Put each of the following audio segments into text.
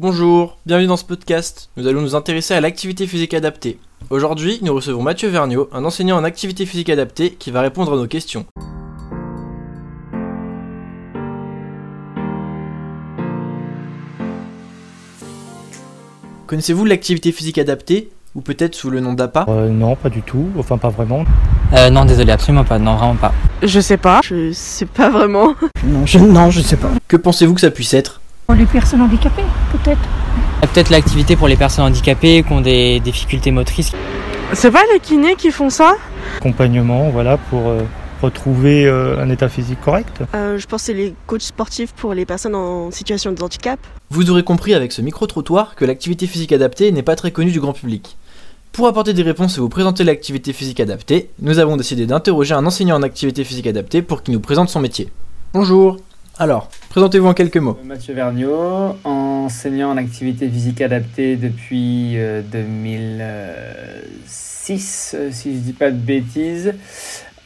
Bonjour, bienvenue dans ce podcast. Nous allons nous intéresser à l'activité physique adaptée. Aujourd'hui, nous recevons Mathieu Vergniaud, un enseignant en activité physique adaptée qui va répondre à nos questions. Connaissez-vous l'activité physique adaptée ou peut-être sous le nom d'APA? Euh, non, pas du tout. Enfin, pas vraiment. Euh, non, désolé, absolument pas. Non, vraiment pas. Je sais pas, je sais pas vraiment. Non, je, non, je sais pas. Que pensez-vous que ça puisse être? Pour les personnes handicapées, peut-être. Euh, Peut-être l'activité pour les personnes handicapées qui ont des difficultés motrices. C'est pas les kinés qui font ça? Accompagnement, voilà, pour euh, retrouver euh, un état physique correct. euh, Je pense que c'est les coachs sportifs pour les personnes en situation de handicap. Vous aurez compris avec ce micro-trottoir que l'activité physique adaptée n'est pas très connue du grand public. Pour apporter des réponses et vous présenter l'activité physique adaptée, nous avons décidé d'interroger un enseignant en activité physique adaptée pour qu'il nous présente son métier. Bonjour Alors, présentez-vous en quelques mots. Mathieu Vergniaud, enseignant en activité physique adaptée depuis euh, 2006, euh, si je dis pas de bêtises,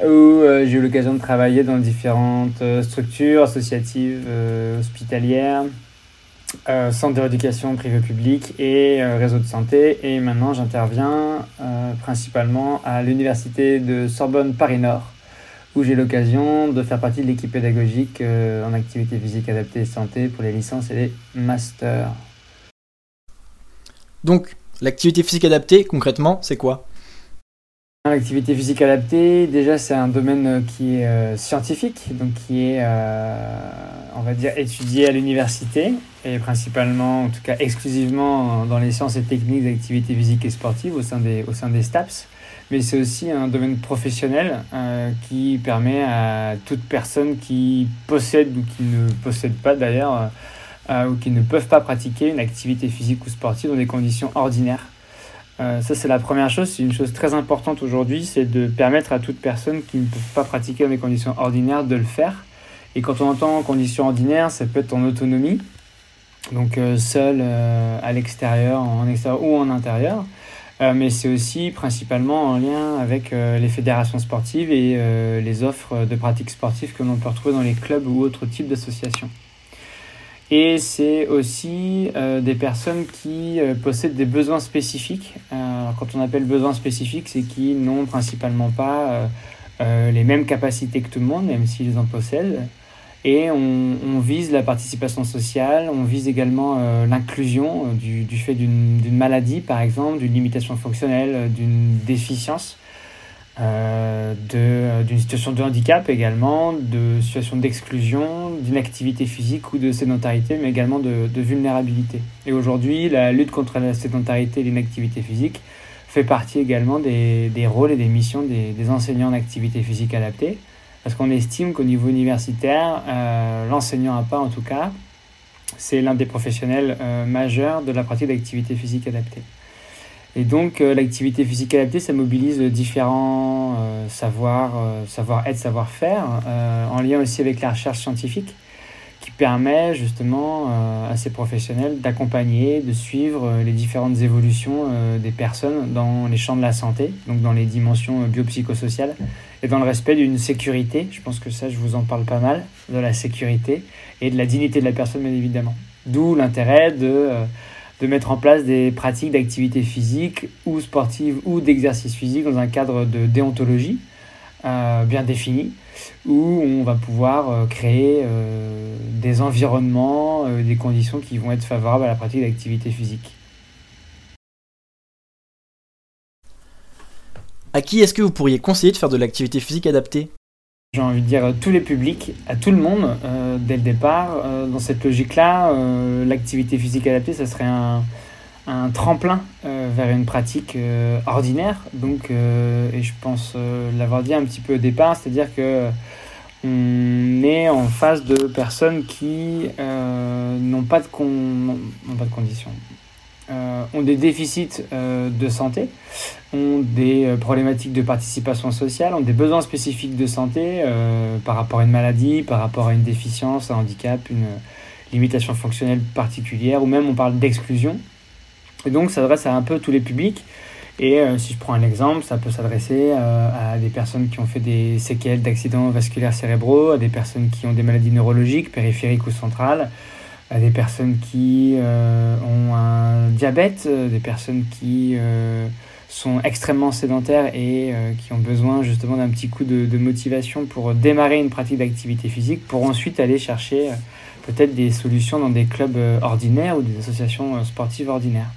où euh, j'ai eu l'occasion de travailler dans différentes euh, structures associatives, euh, hospitalières, euh, centres de rééducation privé-public et euh, réseau de santé. Et maintenant, j'interviens euh, principalement à l'université de Sorbonne Paris-Nord où j'ai l'occasion de faire partie de l'équipe pédagogique euh, en activité physique adaptée et santé pour les licences et les masters. Donc, l'activité physique adaptée, concrètement, c'est quoi? L'activité physique adaptée, déjà, c'est un domaine euh, qui est euh, scientifique, donc qui est, euh, on va dire, étudié à l'université et principalement, en tout cas exclusivement dans les sciences et techniques d'activité physique et sportive au sein des, au sein des STAPS. Mais c'est aussi un domaine professionnel qui permet à toute personne qui possède ou qui ne possède pas d'ailleurs, ou qui ne peuvent pas pratiquer une activité physique ou sportive dans des conditions ordinaires. Euh, ça, c'est la première chose. C'est une chose très importante aujourd'hui, c'est de permettre à toute personne qui ne peut pas pratiquer dans des conditions ordinaires de le faire. Et quand on entend conditions ordinaires, ça peut être en autonomie, donc euh, seul euh, à l'extérieur, en extérieur ou en intérieur. Mais c'est aussi principalement en lien avec les fédérations sportives et les offres de pratiques sportives que l'on peut retrouver dans les clubs ou autres types d'associations. Et c'est aussi euh, des personnes qui euh, possèdent des besoins spécifiques. Euh, quand on appelle besoins spécifiques, c'est qui n'ont principalement pas les mêmes capacités que tout le monde, même s'ils en possèdent. Et on, vise la participation sociale, on vise également l'inclusion du, fait d'une maladie, par exemple, d'une limitation fonctionnelle, d'une déficience, euh, euh, d'une situation de handicap également, de situation d'exclusion, d'inactivité physique ou de sédentarité, mais également de, vulnérabilité. Et aujourd'hui, la lutte contre la sédentarité et l'inactivité physique fait partie également des, des rôles et des missions des, enseignants en activité physique adaptée, parce qu'on estime qu'au niveau universitaire, euh, l'enseignant à pas en tout cas, c'est l'un des professionnels majeurs de la pratique d'activité physique adaptée. Et donc, euh, l'activité physique adaptée, ça mobilise différents euh, savoirs, euh, savoir-être, savoir-faire, euh, en lien aussi avec la recherche scientifique, qui permet justement euh, à ces professionnels d'accompagner, de suivre euh, les différentes évolutions euh, des personnes dans les champs de la santé, donc dans les dimensions euh, biopsychosociales, et dans le respect d'une sécurité. Je pense que ça, je vous en parle pas mal, de la sécurité et de la dignité de la personne, bien évidemment. D'où l'intérêt de... de mettre en place des pratiques d'activité physique ou sportive ou d'exercice physique dans un cadre de déontologie euh, bien défini où on va pouvoir euh, créer euh, des environnements, des conditions qui vont être favorables à la pratique d'activité physique. À qui est-ce que vous pourriez conseiller de faire de l'activité physique adaptée? J'ai envie de dire tous les publics, à tout le monde, euh, dès le départ. Euh, dans cette logique-là, euh, l'activité physique adaptée, ça serait un, un tremplin vers une pratique ordinaire. Donc, et je pense l'avoir dit un petit peu au départ, c'est-à-dire que on est en face de personnes qui n'ont pas pas de conditions, ont des déficits euh, de santé, ont des euh, problématiques de participation sociale, ont des besoins spécifiques de santé euh, par rapport à une maladie, par rapport à une déficience, un handicap, une limitation fonctionnelle particulière, ou même on parle d'exclusion. Et donc ça s'adresse à un peu tous les publics. Et si je prends un exemple, ça peut s'adresser à des personnes qui ont fait des séquelles d'accidents vasculaires cérébraux, à des personnes qui ont des maladies neurologiques, périphériques ou centrales, à des personnes qui ont un diabète, des personnes qui sont extrêmement sédentaires et euh, qui ont besoin justement d'un petit coup de, motivation pour démarrer une pratique d'activité physique, pour ensuite aller chercher euh, peut-être des solutions dans des clubs euh, ordinaires ou des associations sportives ordinaires.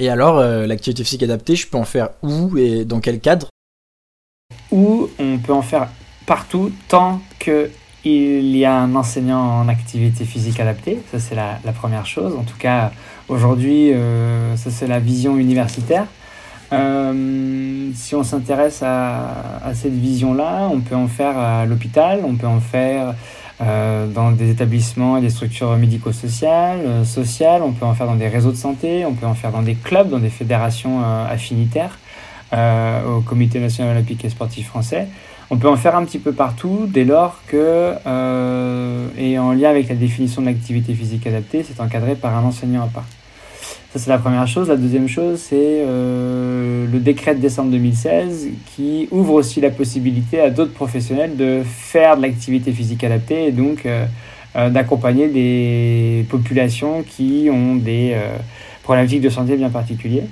Et alors, l'activité physique adaptée, je peux en faire où et dans quel cadre? Où on peut en faire partout tant que il y a un enseignant en activité physique adaptée, ça c'est la, première chose. En tout cas, aujourd'hui, euh, ça c'est la vision universitaire. Euh, si on s'intéresse à, cette vision-là, on peut en faire à l'hôpital, on peut en faire euh, dans des établissements et des structures médico-sociales, sociales, on peut en faire dans des réseaux de santé, on peut en faire dans des clubs, dans des fédérations affinitaires, au Comité national olympique et sportif français. On peut en faire un petit peu partout dès lors que, euh, et en lien avec la définition de l'activité physique adaptée, c'est encadré par un enseignant à part. Ça, c'est la première chose. La deuxième chose, c'est euh, le décret de décembre 2016 qui ouvre aussi la possibilité à d'autres professionnels de faire de l'activité physique adaptée et donc euh, d'accompagner des populations qui ont des problématiques de santé bien particuliers.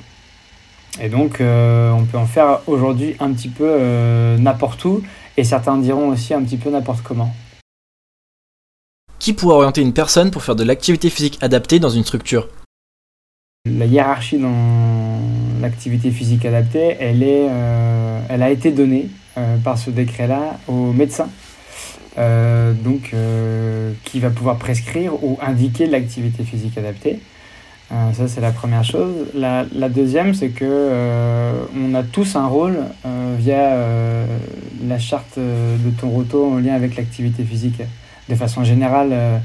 Et donc, euh, on peut en faire aujourd'hui un petit peu euh, n'importe où, et certains diront aussi un petit peu n'importe comment. Qui pourrait orienter une personne pour faire de l'activité physique adaptée dans une structure? La hiérarchie dans l'activité physique adaptée, elle, est, euh, elle a été donnée par ce décret-là aux médecins. donc, qui va pouvoir prescrire ou indiquer l'activité physique adaptée. Euh, ça, c'est la première chose. La, deuxième, c'est que euh, on a tous un rôle euh, via la charte de Toronto en lien avec l'activité physique. De façon générale,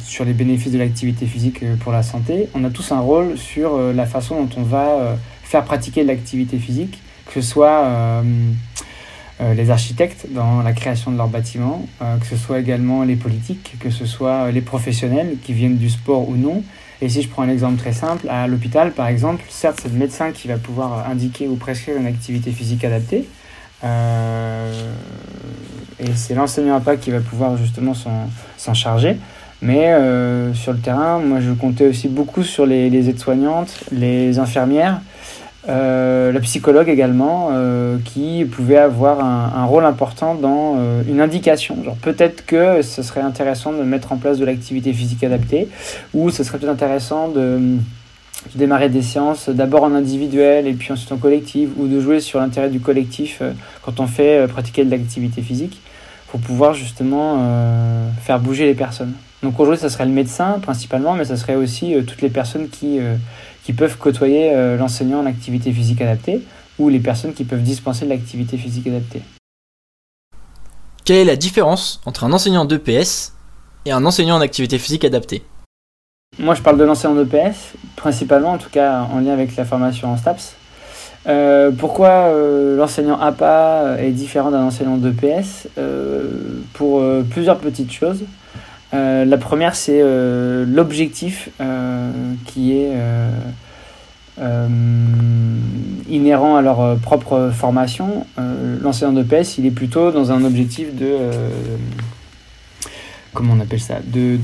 sur les bénéfices de l'activité physique pour la santé, on a tous un rôle sur la façon dont on va faire pratiquer l'activité physique, que ce soit euh, les architectes dans la création de leurs bâtiments, euh, que ce soit également les politiques, que ce soit les professionnels qui viennent du sport ou non. Et si je prends un exemple très simple, à l'hôpital par exemple, certes c'est le médecin qui va pouvoir indiquer ou prescrire une activité physique adaptée, euh, et c'est l'enseignant APA qui va pouvoir justement s'en charger. Mais sur le terrain, moi je comptais aussi beaucoup sur les, les aides-soignantes, les infirmières, euh, la psychologue également, euh, qui pouvait avoir un, rôle important dans euh, une indication. Genre peut-être que ce serait intéressant de mettre en place de l'activité physique adaptée, ou ce serait peut-être intéressant de, démarrer des séances d'abord en individuel et puis ensuite en collectif, ou de jouer sur l'intérêt du collectif quand on fait pratiquer de l'activité physique, pour pouvoir justement faire bouger les personnes. Donc aujourd'hui, ça serait le médecin principalement, mais ça serait aussi toutes les personnes qui qui peuvent côtoyer euh, l'enseignant en activité physique adaptée ou les personnes qui peuvent dispenser de l'activité physique adaptée. Quelle est la différence entre un enseignant d'EPS et un enseignant en activité physique adaptée? Moi, je parle de l'enseignant d'EPS, principalement, en tout cas en lien avec la formation en STAPS. Euh, pourquoi euh, l'enseignant APA est différent d'un enseignant d'EPS Pour plusieurs petites choses. Euh, la première, c'est euh, l'objectif euh, qui est inhérent à leur propre formation. L'enseignant de PES, il est plutôt dans un objectif de comment on appelle ça, de,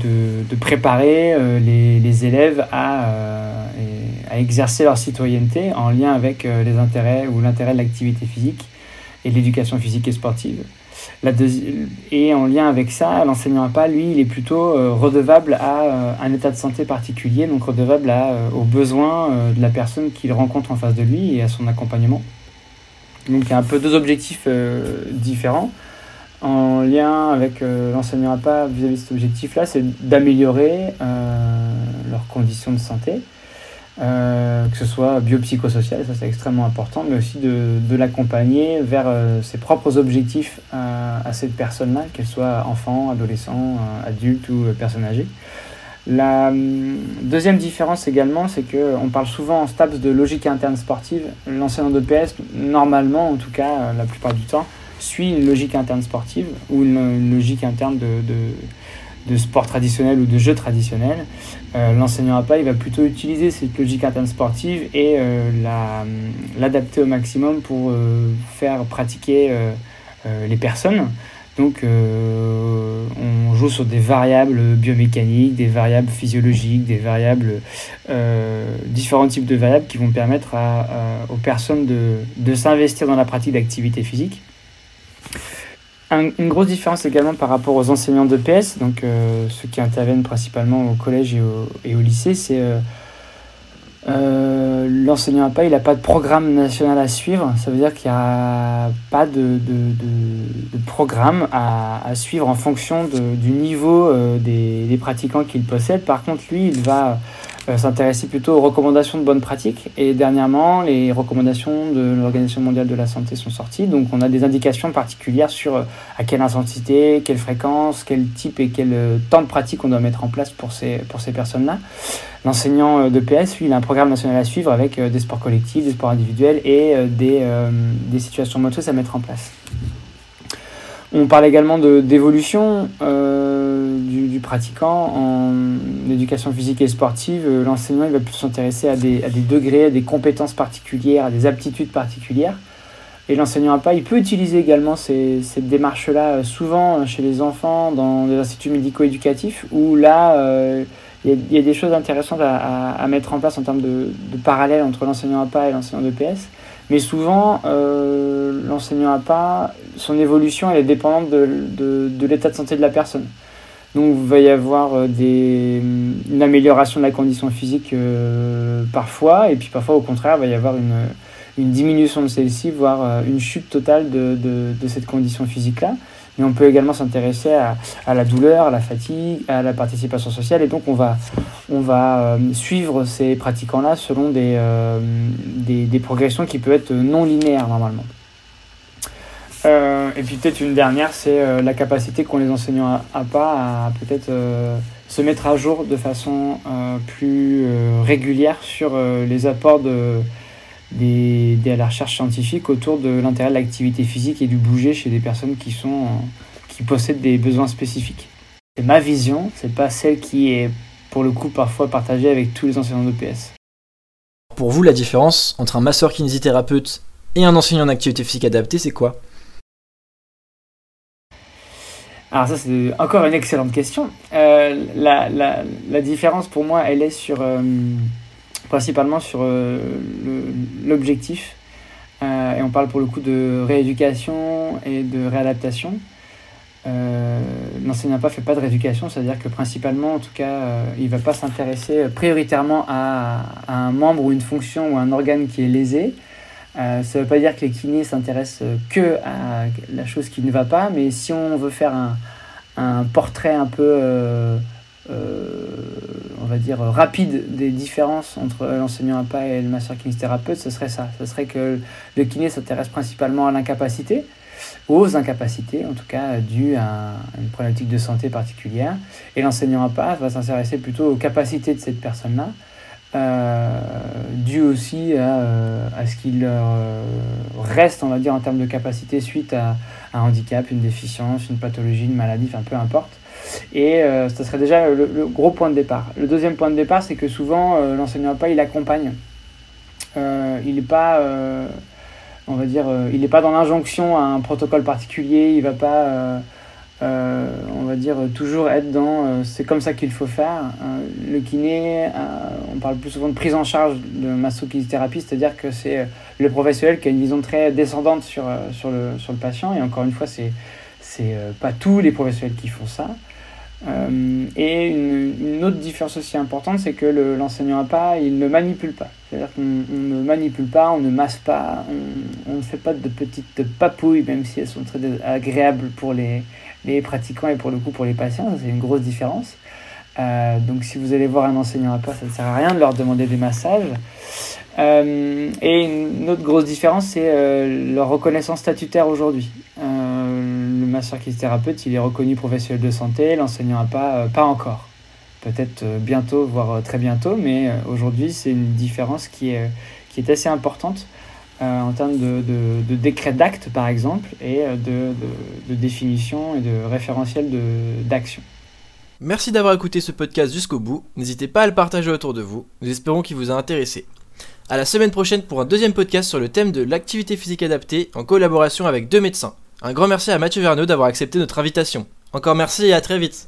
préparer les, élèves à, à, exercer leur citoyenneté en lien avec les intérêts ou l'intérêt de l'activité physique et de l'éducation physique et sportive. Et en lien avec ça, l'enseignant APA, lui, il est plutôt euh, redevable à euh, un état de santé particulier, donc redevable euh, aux besoins de la personne qu'il rencontre en face de lui et à son accompagnement. Donc il y a un peu deux objectifs différents. En lien avec l'enseignant APA vis-à-vis de cet objectif-là, c'est d'améliorer leurs conditions de santé euh, que ce soit biopsychosocial, ça c'est extrêmement important, mais aussi de, de l'accompagner vers euh, ses propres objectifs euh, à cette personne-là, qu'elle soit enfant, adolescent, adulte ou personne âgée. La hum, deuxième différence également, c'est qu'on parle souvent en STAPS de logique interne sportive. L'enseignant de PS, normalement, en tout cas, la plupart du temps, suit une logique interne sportive ou une, logique interne de, de de sport traditionnel ou de jeu traditionnel. L'enseignant APA, il va plutôt utiliser cette logique interne sportive et l'adapter au maximum pour faire pratiquer les personnes. Donc on joue sur des variables biomécaniques, des variables physiologiques, des variables, différents types de variables qui vont permettre aux personnes de, de s'investir dans la pratique d'activité physique une grosse différence également par rapport aux enseignants de PS, donc euh, ceux qui interviennent principalement au collège et au, lycée, c'est euh, euh, l'enseignant APA, il n'a pas de programme national à suivre. Ça veut dire qu'il n'y a pas de, programme à, suivre en fonction du niveau des, des, pratiquants qu'il possède. Par contre, lui, il va euh, s'intéresser plutôt aux recommandations de bonnes pratiques. Et dernièrement, les recommandations de l'Organisation mondiale de la santé sont sorties. Donc on a des indications particulières sur euh, à quelle intensité, quelle fréquence, quel type et quel euh, temps de pratique on doit mettre en place pour ces, pour ces personnes-là. L'enseignant de PS, lui, il a un programme national à suivre avec des sports collectifs, des sports individuels et des, des situations motrices à mettre en place. On parle également d'évolution pratiquant en éducation physique et sportive. Euh, l'enseignant il va plus s'intéresser à des, degrés, à des compétences particulières, à des aptitudes particulières. Et l'enseignant APA, il peut utiliser également cette démarche-là euh, souvent euh, chez les enfants dans des instituts médico-éducatifs où là, il y, a des choses intéressantes à, mettre en place en termes de, de parallèle entre l'enseignant APA et l'enseignant de PS. Mais souvent, l'enseignant APA, son évolution, elle est dépendante de l'état de santé de la personne. Donc il va y avoir euh, une amélioration de la condition physique euh, parfois, et puis parfois au contraire, il va y avoir une, diminution de celle-ci, voire euh, une chute totale de, cette condition physique-là. Mais on peut également s'intéresser à, la douleur, à la fatigue, à la participation sociale, et donc on va, suivre ces pratiquants-là selon des progressions qui peuvent être non linéaires normalement. Euh, et puis peut-être une dernière, c'est euh, la capacité qu'ont les enseignants à, pas à peut-être euh, se mettre à jour de façon plus régulière sur les apports de, des, de la recherche scientifique autour de l'intérêt de l'activité physique et du bouger chez des personnes qui, sont, qui possèdent des besoins spécifiques. C'est ma vision, c'est pas celle qui est pour le coup parfois partagée avec tous les enseignants de PS. Pour vous, la différence entre un masseur kinésithérapeute et un enseignant d'activité physique adaptée, c'est quoi? Alors ça c'est encore une excellente question. Euh, la, la, la, différence pour moi elle est sur euh, principalement sur euh, l'objectif et on parle pour le coup de rééducation et de réadaptation. L'enseignant pas fait pas de rééducation, c'est-à-dire que principalement en tout cas il va pas s'intéresser prioritairement à, à, un membre ou une fonction ou un organe qui est lésé. Euh, ça ne veut pas dire que les kinés s'intéressent que à la chose qui ne va pas, mais si on veut faire un, un portrait un peu, euh, euh, on va dire, rapide des différences entre l'enseignant APA et le master kinésithérapeute, ce serait ça. Ce serait que le kiné s'intéresse principalement à l'incapacité, aux incapacités, en tout cas dues à une problématique de santé particulière, et l'enseignant APA va s'intéresser plutôt aux capacités de cette personne-là euh, dû aussi à, euh, à ce qu'il euh, reste, on va dire, en termes de capacité suite à, un handicap, une déficience, une pathologie, une maladie, enfin peu importe. Et euh, ça serait déjà le, gros point de départ. Le deuxième point de départ, c'est que souvent l'enseignant pas, il accompagne. il n'est pas, on va dire, il n'est pas dans l'injonction à un protocole particulier. Il va pas on va dire, toujours être dans euh, c'est comme ça qu'il faut faire. Euh, le kiné, on parle plus souvent de prise en charge de massokinésithérapie, c'est-à-dire que c'est le professionnel qui a une vision très descendante sur, sur, le, sur le patient. Et encore une fois, c'est c'est pas tous les professionnels qui font ça. et une, autre différence aussi importante, c'est que l'enseignant à pas, il ne manipule pas. C'est-à-dire qu'on ne manipule pas, on ne masse pas, on, ne fait pas de petites papouilles, même si elles sont très agréables pour les, les pratiquants et pour le coup pour les patients, c'est une grosse différence. Euh, donc si vous allez voir un enseignant à ça ne sert à rien de leur demander des massages. Euh, et une autre grosse différence, c'est euh, leur reconnaissance statutaire aujourd'hui. le masseur kinésithérapeute, il est reconnu professionnel de santé, l'enseignant à pas, pas encore. Peut-être bientôt, voire très bientôt, mais aujourd'hui, c'est une différence qui est assez importante. Euh, en termes de, décret d'acte, par exemple, et euh, de, de, définition et de référentiel d'action. Merci d'avoir écouté ce podcast jusqu'au bout. N'hésitez pas à le partager autour de vous. Nous espérons qu'il vous a intéressé. À la semaine prochaine pour un deuxième podcast sur le thème de l'activité physique adaptée en collaboration avec deux médecins. Un grand merci à Mathieu Verneau d'avoir accepté notre invitation. Encore merci et à très vite.